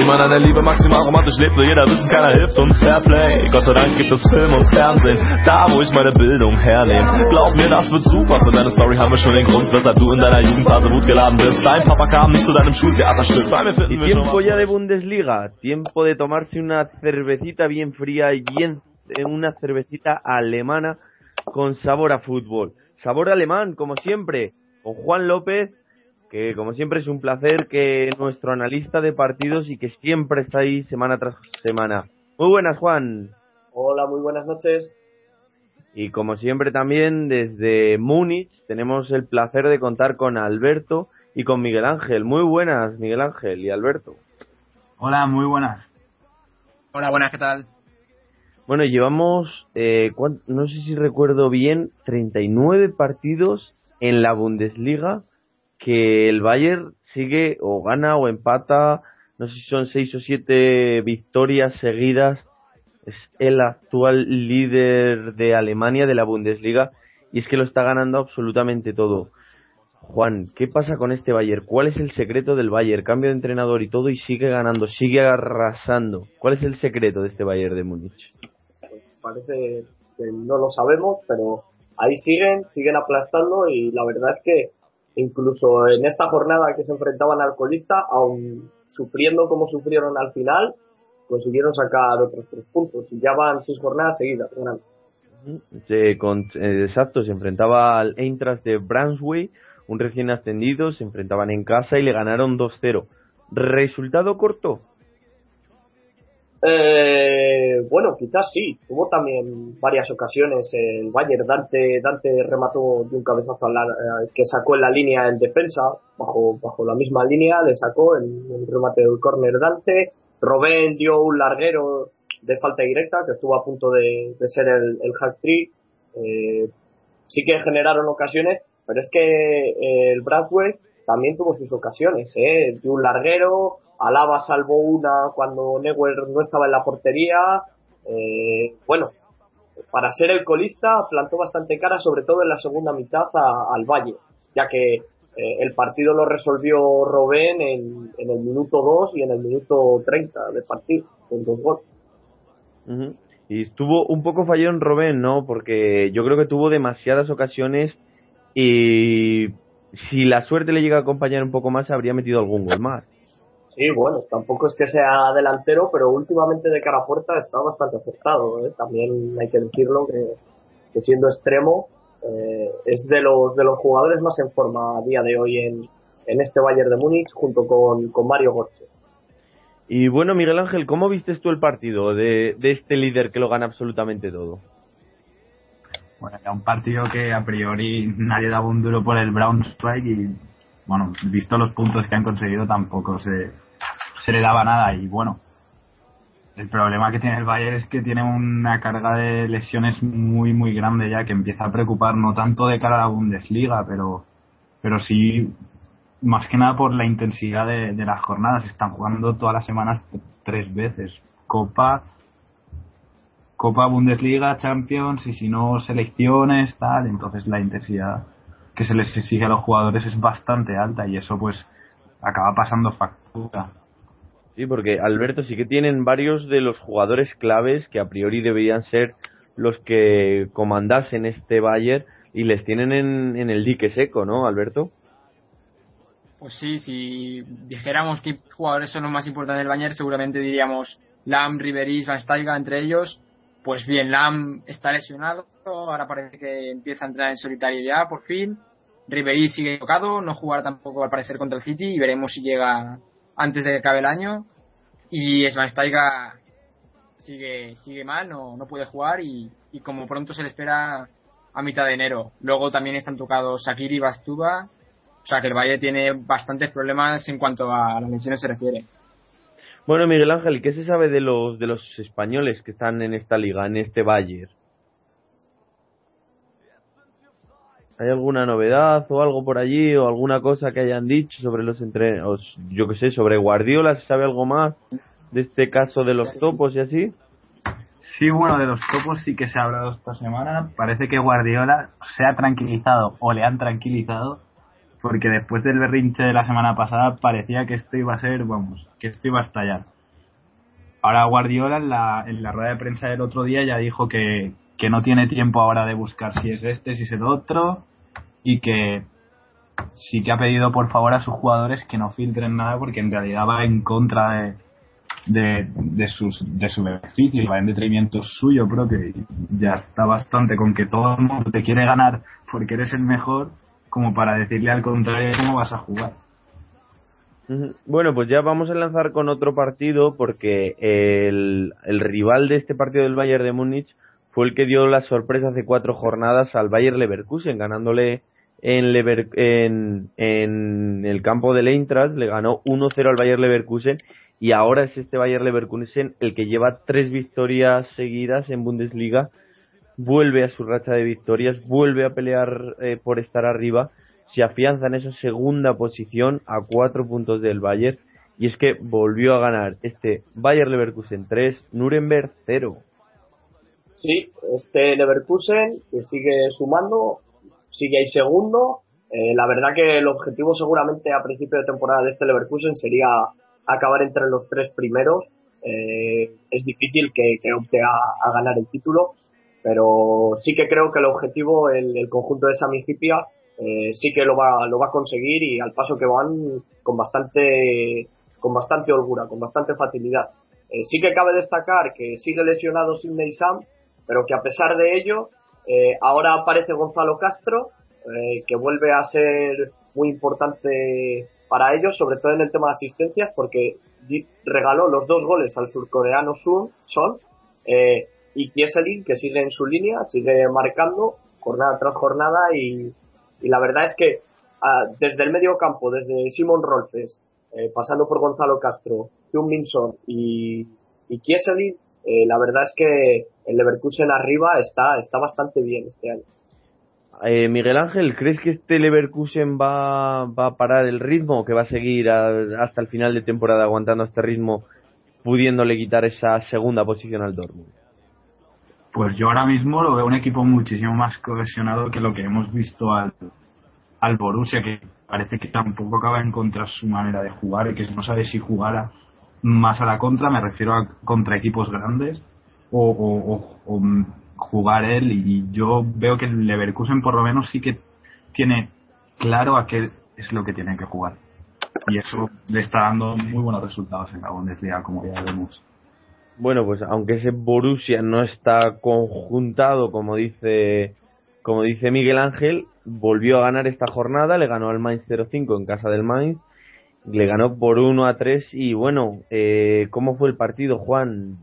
Man an der Liebe maximal romantisch lebt, will jeder wissen, keiner hilft uns Fairplay. Gott sei Dank gibt es Film und Fernsehen, da wo ich meine Bildung hernehme. Glaub mir, das wird super, für deine Story haben wir schon den Grund, weshalb du in deiner Jugendphase Wut geladen bist. Dein Papa kam nicht zu deinem Schultheaterstück, weil wir finden y tiempo ya de Bundesliga, tiempo de tomarse una cervecita bien fría y bien eh, una cervecita alemana con sabor a fútbol. Sabor alemán, como siempre, con Juan López que como siempre es un placer que nuestro analista de partidos y que siempre está ahí semana tras semana. Muy buenas, Juan. Hola, muy buenas noches. Y como siempre también desde Múnich tenemos el placer de contar con Alberto y con Miguel Ángel. Muy buenas, Miguel Ángel y Alberto. Hola, muy buenas. Hola, buenas, ¿qué tal? Bueno, llevamos, eh, no sé si recuerdo bien, 39 partidos en la Bundesliga que el Bayern sigue o gana o empata, no sé si son 6 o 7 victorias seguidas. Es el actual líder de Alemania de la Bundesliga y es que lo está ganando absolutamente todo. Juan, ¿qué pasa con este Bayern? ¿Cuál es el secreto del Bayern? Cambio de entrenador y todo y sigue ganando, sigue arrasando. ¿Cuál es el secreto de este Bayern de Múnich? Parece que no lo sabemos, pero ahí siguen, siguen aplastando y la verdad es que incluso en esta jornada que se enfrentaban al colista, aun sufriendo como sufrieron al final, consiguieron sacar otros tres puntos y ya van seis jornadas seguidas ganando. Eh, exacto, se enfrentaba al Eintracht de Brunswick, un recién ascendido, se enfrentaban en casa y le ganaron 2-0. ¿Resultado corto? Eh, bueno, quizás sí. Tuvo también varias ocasiones el Bayern. Dante, Dante remató de un cabezazo a la- eh, que sacó en la línea en defensa, bajo, bajo la misma línea, le sacó en el remate del córner Dante. Robén dio un larguero de falta directa que estuvo a punto de, de ser el, el hack trick. Eh, sí que generaron ocasiones, pero es que eh, el Bradway también tuvo sus ocasiones, ¿eh? Dio un larguero, Alaba salvó una cuando Neuer no estaba en la portería. Eh, bueno, para ser el colista plantó bastante cara, sobre todo en la segunda mitad a- al Valle, ya que eh, el partido lo resolvió Robén en, el minuto 2 y en el minuto 30 del partido, con dos goles. Y estuvo un poco fallón Robén, ¿no? Porque yo creo que tuvo demasiadas ocasiones y si la suerte le llega a acompañar un poco más, habría metido algún gol más. Sí, bueno, tampoco es que sea delantero, pero últimamente de cara a puerta está bastante acertado. ¿eh? También hay que decirlo que, que siendo extremo eh, es de los de los jugadores más en forma a día de hoy en, en este Bayern de Múnich junto con, con Mario Götze. Y bueno, Miguel Ángel, ¿cómo vistes tú el partido de, de este líder que lo gana absolutamente todo? Bueno, era un partido que a priori nadie daba un duro por el Braunschweig y, bueno, visto los puntos que han conseguido tampoco se, le daba nada y bueno, el problema que tiene el Bayern es que tiene una carga de lesiones muy muy grande ya que empieza a preocupar no tanto de cara a la Bundesliga, pero pero sí más que nada por la intensidad de, de las jornadas. Están jugando todas las semanas tres veces. Copa, Copa Bundesliga, Champions y si no selecciones, tal. Entonces la intensidad que se les exige a los jugadores es bastante alta y eso pues acaba pasando factura. Sí, porque Alberto sí que tienen varios de los jugadores claves que a priori deberían ser los que comandasen este Bayern y les tienen en, el dique seco, ¿no, Alberto? Pues sí, si dijéramos qué jugadores son los más importantes del Bayern, seguramente diríamos Lam, Ribery, Van Steiga entre ellos. Pues bien, Lam está lesionado, ahora parece que empieza a entrar en solidaridad por fin. Ribery sigue tocado, no jugará tampoco al parecer contra el City y veremos si llega antes de que acabe el año. Y Schweinsteiger sigue, sigue mal, no, no puede jugar y, y como pronto se le espera a mitad de enero. Luego también están tocados Shakiri y Bastuba. O sea que el Valle tiene bastantes problemas en cuanto a las lesiones se refiere. Bueno, Miguel Ángel, ¿qué se sabe de los de los españoles que están en esta liga, en este Bayern? ¿Hay alguna novedad o algo por allí o alguna cosa que hayan dicho sobre los entrenos? Yo qué sé, sobre Guardiola, ¿se sabe algo más de este caso de los topos y así? Sí, bueno, de los topos sí que se ha hablado esta semana. Parece que Guardiola se ha tranquilizado o le han tranquilizado porque después del berrinche de la semana pasada parecía que esto iba a ser, vamos, que esto iba a estallar. Ahora Guardiola en la, en la rueda de prensa del otro día ya dijo que, que no tiene tiempo ahora de buscar si es este, si es el otro y que sí que ha pedido por favor a sus jugadores que no filtren nada porque en realidad va en contra de, de, sus, de su beneficio y va en detrimento suyo propio y ya está bastante con que todo el mundo te quiere ganar porque eres el mejor como para decirle al contrario cómo vas a jugar. Bueno, pues ya vamos a lanzar con otro partido porque el, el rival de este partido del Bayern de Múnich fue el que dio la sorpresa hace cuatro jornadas al Bayern Leverkusen, ganándole en, Lever- en, el campo del Eintracht, le ganó 1-0 al Bayern Leverkusen y ahora es este Bayern Leverkusen el que lleva tres victorias seguidas en Bundesliga, vuelve a su racha de victorias, vuelve a pelear eh, por estar arriba, se afianza en esa segunda posición a cuatro puntos del Bayern y es que volvió a ganar este Bayern Leverkusen 3, Nuremberg 0. Sí, este Leverkusen que sigue sumando, sigue ahí segundo. Eh, la verdad que el objetivo seguramente a principio de temporada de este Leverkusen sería acabar entre los tres primeros. Eh, es difícil que, opte a, ganar el título, pero sí que creo que el objetivo, el, conjunto de Sami Hipia, eh, sí que lo va, lo va a conseguir y al paso que van con bastante, con bastante holgura, con bastante facilidad. Eh, sí que cabe destacar que sigue lesionado Sidney Sam, pero que a pesar de ello, eh, ahora aparece Gonzalo Castro, eh, que vuelve a ser muy importante para ellos, sobre todo en el tema de asistencias, porque regaló los dos goles al surcoreano Sun, Son, eh, y Kieselin, que sigue en su línea, sigue marcando jornada tras jornada, y, y la verdad es que ah, desde el medio campo, desde Simon Rolfes, eh, pasando por Gonzalo Castro, Hyun Min Son y, y Kieselin, eh, la verdad es que el Leverkusen arriba está, está bastante bien este año. Eh, Miguel Ángel, ¿crees que este Leverkusen va, va a parar el ritmo o que va a seguir a- hasta el final de temporada aguantando este ritmo, pudiéndole quitar esa segunda posición al Dortmund? Pues yo ahora mismo lo veo un equipo muchísimo más cohesionado que lo que hemos visto al, al Borussia, que parece que tampoco acaba de encontrar su manera de jugar y que no sabe si jugar más a la contra, me refiero a contra equipos grandes, o, o- mm, jugar él. Y yo veo que el Leverkusen por lo menos sí que tiene claro a qué es lo que tiene que jugar. Y eso le está dando muy buenos resultados en la Bundesliga, como ya vemos. Bueno, pues aunque ese Borussia no está conjuntado, como dice, como dice Miguel Ángel, volvió a ganar esta jornada, le ganó al Mainz 0-5 en casa del Mainz, le ganó por 1 a 3 y bueno, eh, ¿cómo fue el partido, Juan?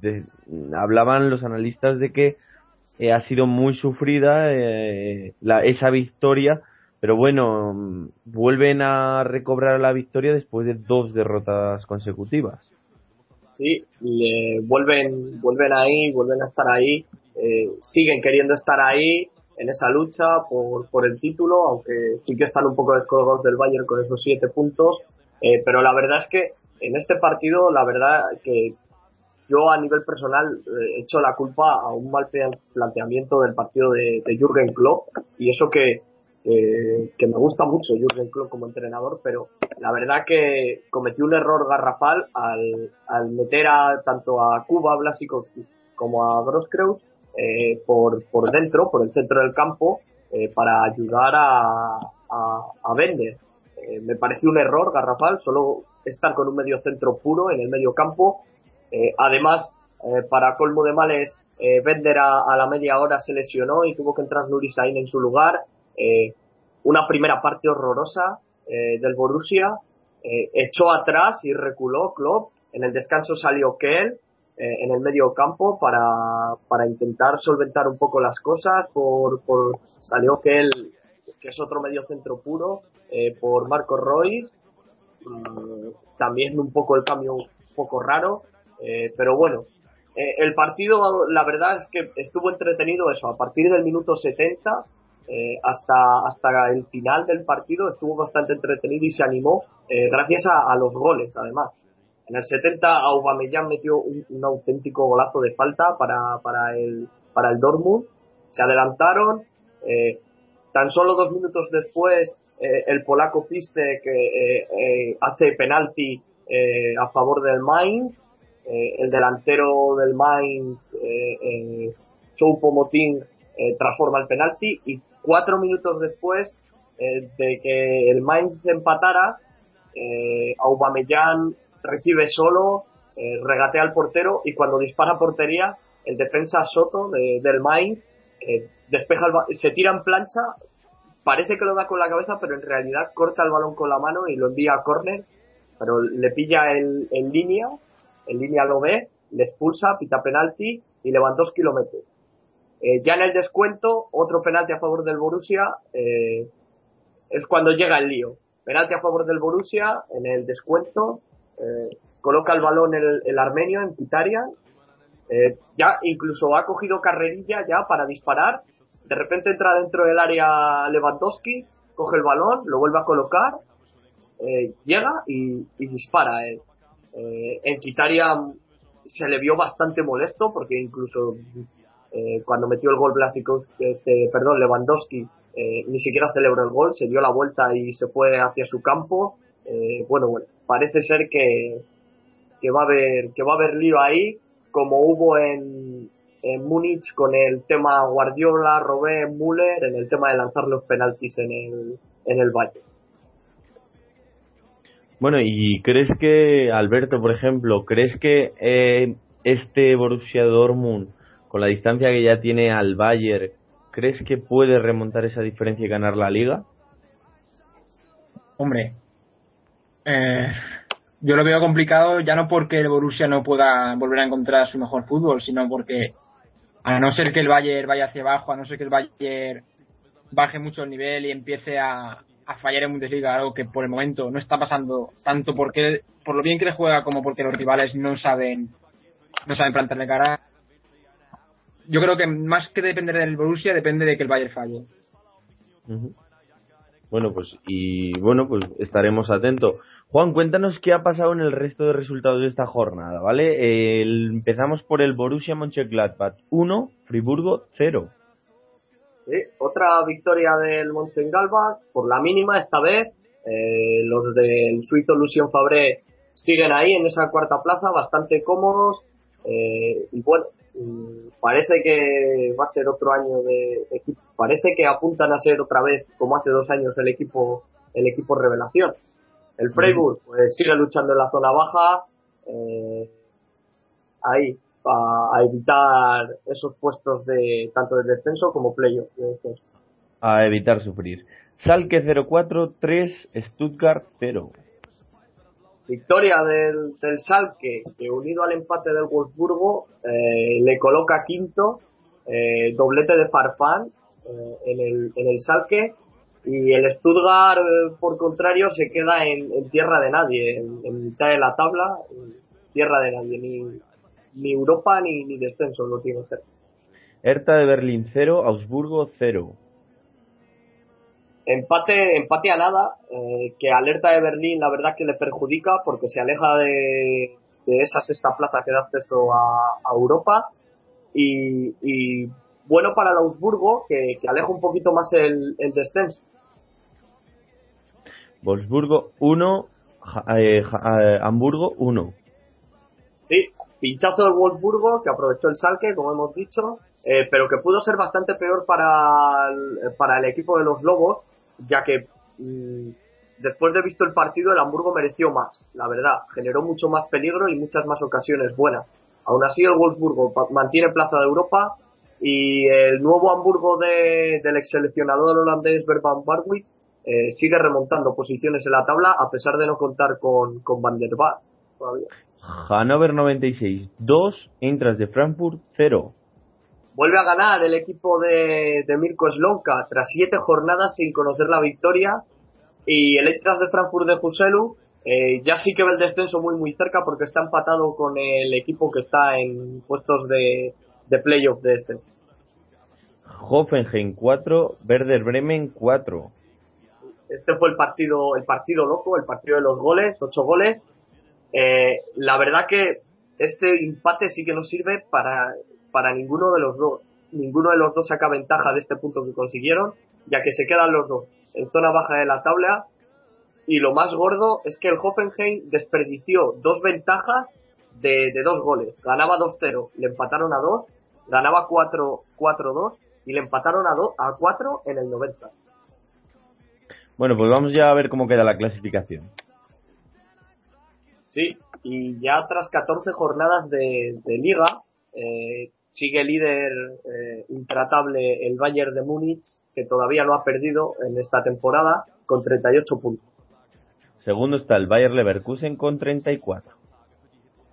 Hablaban los analistas de que eh, ha sido muy sufrida eh, la, esa victoria, pero bueno, vuelven a recobrar la victoria después de dos derrotas consecutivas. Sí, vuelven, vuelven ahí, vuelven a estar ahí, eh, siguen queriendo estar ahí en esa lucha por, por el título, aunque sí que están un poco descolgados del Bayern con esos siete puntos, eh, pero la verdad es que en este partido, la verdad que yo a nivel personal eh, echo la culpa a un mal plan- planteamiento del partido de, de Jürgen Klopp y eso que, eh, que me gusta mucho Jürgen Klopp como entrenador, pero la verdad que cometió un error garrafal al, al meter a tanto a Cuba, Blásico como a Grosskreutz eh, por, por dentro, por el centro del campo, eh, para ayudar a, a, a Bender. Eh, me pareció un error garrafal solo estar con un medio centro puro en el medio campo. Eh, además, eh, para colmo de males, eh, Bender a, a la media hora se lesionó y tuvo que entrar Nuri Sahin en su lugar. Una primera parte horrorosa del Borussia. Echó atrás y reculó Klopp. En el descanso salió Kell en el medio campo para, para intentar solventar un poco las cosas. Por, por salió Kell, es otro medio centro puro, eh, por Marco Royce. Mm, también un poco el cambio un poco raro. Eh, pero bueno, eh, el partido, la verdad es que estuvo entretenido eso. A partir del minuto 70 eh, hasta, hasta el final del partido estuvo bastante entretenido y se animó gracias a, los goles, además. En el 70 Aubameyang metió un, un auténtico golazo de falta para, para, el, para el Dortmund. Se adelantaron. Tan solo dos minutos después, eh, el polaco Piste eh, eh, hace penalti a favor del Mainz. El delantero del Mainz, eh, eh, transforma el penalti y cuatro minutos después de que el Mainz empatara, eh, Aubameyang recibe solo, regatea al portero y cuando dispara portería, el defensa Soto de- del Mainz eh, despeja el se tira en plancha, parece que lo da con la cabeza, pero en realidad corta el balón con la mano y lo envía a córner, pero le pilla el, en línea, en línea lo ve, le expulsa, pita penalti y Lewandowski lo mete. Eh, ya en el descuento, otro penalti a favor del Borussia, eh, es cuando llega el lío. Penalti a favor del Borussia, en el descuento, coloca el balón el, el armenio en Pitaria, eh, ya incluso ha cogido carrerilla ya para disparar, de repente entra dentro del área Lewandowski, coge el balón, lo vuelve a colocar, eh, llega y, y dispara. Eh. Eh, en Quitaria se le vio bastante molesto porque incluso cuando metió el gol Blasicos, este, perdón, Lewandowski, ni siquiera celebró el gol, se dio la vuelta y se fue hacia su campo. Bueno, bueno, parece ser que, que va a haber, que va a haber lío ahí, como hubo en, en Múnich con el tema Guardiola, Robé, Müller, en el tema de lanzar los penaltis en el, en el Valle. Bueno, ¿y crees que, Alberto, por ejemplo, crees que eh, este Borussia Dortmund, con la distancia que ya tiene al Bayern, crees que puede remontar esa diferencia y ganar la liga? Hombre, eh, yo lo veo complicado ya no porque el Borussia no pueda volver a encontrar su mejor fútbol, sino porque a no ser que el Bayern vaya hacia abajo, a no ser que el Bayern baje mucho el nivel y empiece a, fallar en Bundesliga, algo que por el momento no está pasando tanto porque por lo bien que le juega como porque los rivales no saben no saben plantarle cara. Yo creo que más que depender del Borussia depende de que el Bayern falle. Bueno, pues y bueno, pues estaremos atentos. Juan, cuéntanos qué ha pasado en el resto de resultados de esta jornada, ¿vale? Empezamos por el Borussia Mönchengladbach 1, Friburgo 0. Sí, otra victoria del Mönchengladbach por la mínima esta vez. Eh, los del suizo Lucien Fabré siguen ahí en esa cuarta plaza, bastante cómodos. eh, y bueno, mm, parece que va a ser otro año de equipo. Parece que apuntan a ser otra vez, como hace dos años, el equipo, el equipo revelación. El Freiburg pues, sigue luchando en la zona baja. eh, ahí, a, a evitar esos puestos de tanto de descenso como playoff de. A evitar sufrir. Salke 0-4, 3, Stuttgart 0. Victoria del, del Salque, que unido al empate del Wolfsburgo, eh, le coloca quinto, eh, doblete de Farfán en, el, en el Salque, y el Stuttgart, eh, por contrario, se queda en, en tierra de nadie, en, en mitad de la tabla, tierra de nadie, ni, ni Europa ni, ni descenso lo tiene cerca. Hertha de Berlín 0, Augsburgo 0. Empate, empate a nada, eh, que alerta de Berlín la verdad que le perjudica porque se aleja de, de esa sexta plaza que da acceso a, a Europa y, y bueno para el Augsburgo que, que aleja un poquito más el, el descenso. Wolfsburgo 1, Ja- eh, eh, Hamburgo 1. Sí, pinchazo del Wolfsburgo que aprovechó el salque como hemos dicho, eh, pero que pudo ser bastante peor para el, para el equipo de los Lobos ya que mm, después de visto el partido el Hamburgo mereció más, la verdad, generó mucho más peligro y muchas más ocasiones buenas. Aún así el Wolfsburgo mantiene plaza de Europa y el nuevo Hamburgo de, del ex seleccionador holandés Berban Barwick eh, sigue remontando posiciones en la tabla a pesar de no contar con, con Van der Vaart todavía. Hannover 96 2, Eintracht de Frankfurt 0. Vuelve a ganar el equipo de, de Mirko Slonka tras siete jornadas sin conocer la victoria. Y el Eintracht de Frankfurt de Huselu eh, ya sí que ve el descenso muy muy cerca porque está empatado con el equipo que está en puestos de, de playoff de este. Hoffenheim 4, Werder Bremen 4. Este fue el partido, el partido loco, el partido de los goles, ocho goles. Eh, la verdad que este empate sí que no sirve para, para ninguno de los dos. Ninguno de los dos saca ventaja de este punto que consiguieron, ya que se quedan los dos en zona baja de la tabla. Y lo más gordo es que el Hoffenheim desperdició dos ventajas de, de dos goles. Ganaba 2-0, le empataron a 2, ganaba 4-2 y le empataron a, do- a 4 en el 90. Bueno, pues vamos ya a ver cómo queda la clasificación. Sí, y ya tras 14 jornadas de, de liga, eh, sigue líder eh, intratable el Bayern de Múnich, que todavía no ha perdido en esta temporada, con 38 puntos. Segundo está el Bayer Leverkusen con 34.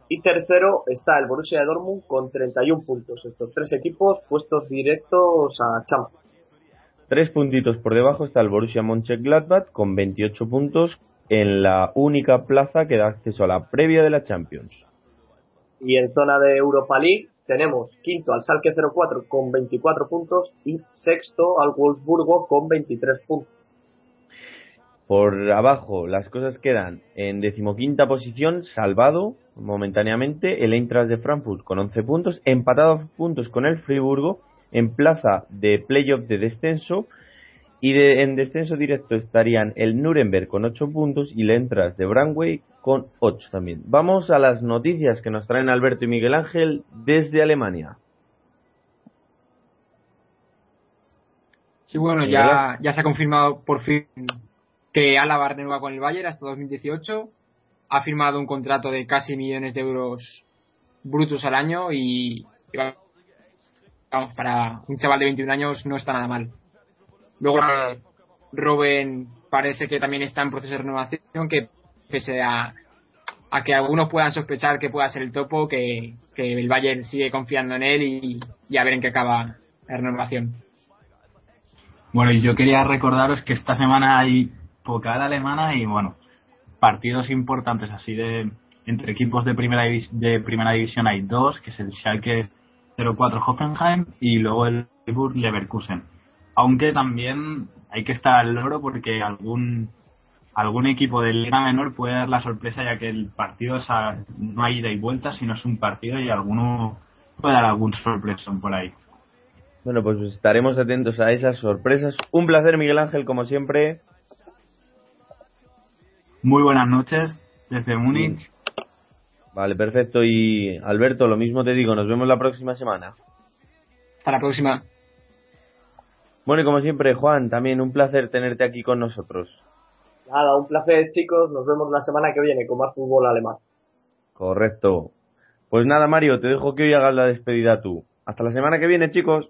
Y tercero está el Borussia de Dortmund con 31 puntos. Estos tres equipos puestos directos a Champions. Tres puntitos por debajo está el Borussia Mönchengladbach con 28 puntos en la única plaza que da acceso a la previa de la Champions. Y en zona de Europa League tenemos quinto al Salke 04 con 24 puntos y sexto al Wolfsburgo con 23 puntos. Por abajo las cosas quedan en decimoquinta posición, salvado momentáneamente el Eintracht de Frankfurt con 11 puntos, empatado a puntos con el Friburgo, en plaza de playoff de descenso, y de, en descenso directo estarían el Nuremberg con 8 puntos y el Eintracht de Brandway con 8 también. Vamos a las noticias que nos traen Alberto y Miguel Ángel desde Alemania. Sí, bueno, ya, ya se ha confirmado por fin que Álava renueva con el Bayern hasta 2018. Ha firmado un contrato de casi millones de euros brutos al año y, y vamos, para un chaval de 21 años no está nada mal. Luego Robben parece que también está en proceso de renovación, que pese a, a que algunos puedan sospechar que pueda ser el topo, que, que el Bayern sigue confiando en él y, y a ver en qué acaba la renovación. Bueno, y yo quería recordaros que esta semana hay poca alemana y bueno, partidos importantes así de entre equipos de primera de primera división hay dos, que es el Schalke 04 Hoffenheim y luego el Freiburg Leverkusen. Aunque también hay que estar al loro porque algún algún equipo de liga menor puede dar la sorpresa ya que el partido es a- no hay ida y vuelta, sino es un partido y alguno puede dar algún sorpresón por ahí. Bueno, pues estaremos atentos a esas sorpresas. Un placer, Miguel Ángel, como siempre. Muy buenas noches desde Múnich. Vale, perfecto. Y Alberto, lo mismo te digo, nos vemos la próxima semana. Hasta la próxima. Bueno, y como siempre, Juan, también un placer tenerte aquí con nosotros. Nada, un placer chicos, nos vemos la semana que viene con más fútbol alemán. Correcto. Pues nada, Mario, te dejo que hoy hagas la despedida tú. Hasta la semana que viene, chicos.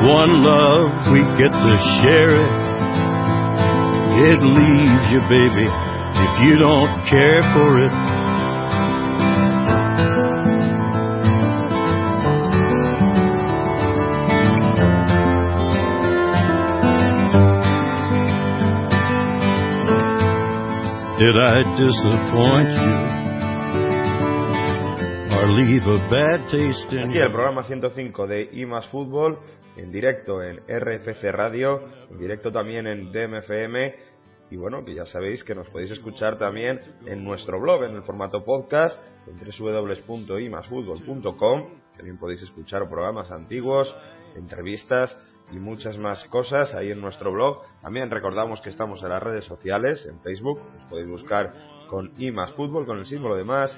One love, we get to share it. It leaves you, baby, if you don't care for it. Did I disappoint you Aquí el programa 105 de I más Fútbol, en directo en RFC Radio, en directo también en DMFM. Y bueno, que ya sabéis que nos podéis escuchar también en nuestro blog, en el formato podcast, en www.imasfutbol.com. También podéis escuchar programas antiguos, entrevistas y muchas más cosas ahí en nuestro blog. También recordamos que estamos en las redes sociales, en Facebook, podéis buscar con I más Fútbol, con el símbolo de más.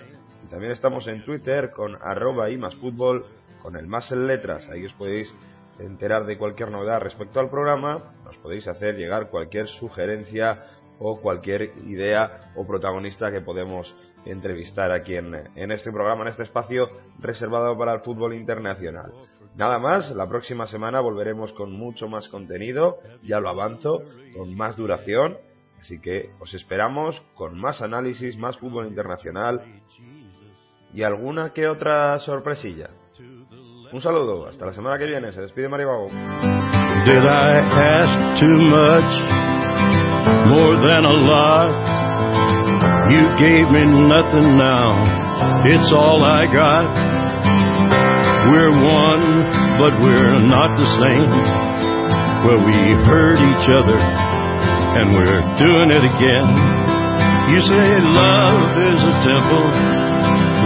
Y también estamos en Twitter con arroba I más Fútbol, con el más en letras. Ahí os podéis enterar de cualquier novedad respecto al programa. Nos podéis hacer llegar cualquier sugerencia o cualquier idea o protagonista que podemos entrevistar aquí en, en este programa, en este espacio reservado para el fútbol internacional. Nada más, la próxima semana volveremos con mucho más contenido, ya lo avanzo, con más duración, así que os esperamos con más análisis, más fútbol internacional y alguna que otra sorpresilla. Un saludo, hasta la semana que viene, se despide Mario Gago. Did I ask too much? More than a lot. You gave me nothing now. It's all I got. We're one, but we're not the same. Well, we hurt each other, and we're doing it again. You say love is a temple,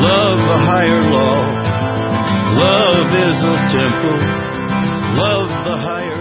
love a higher law. Love is a temple, love the higher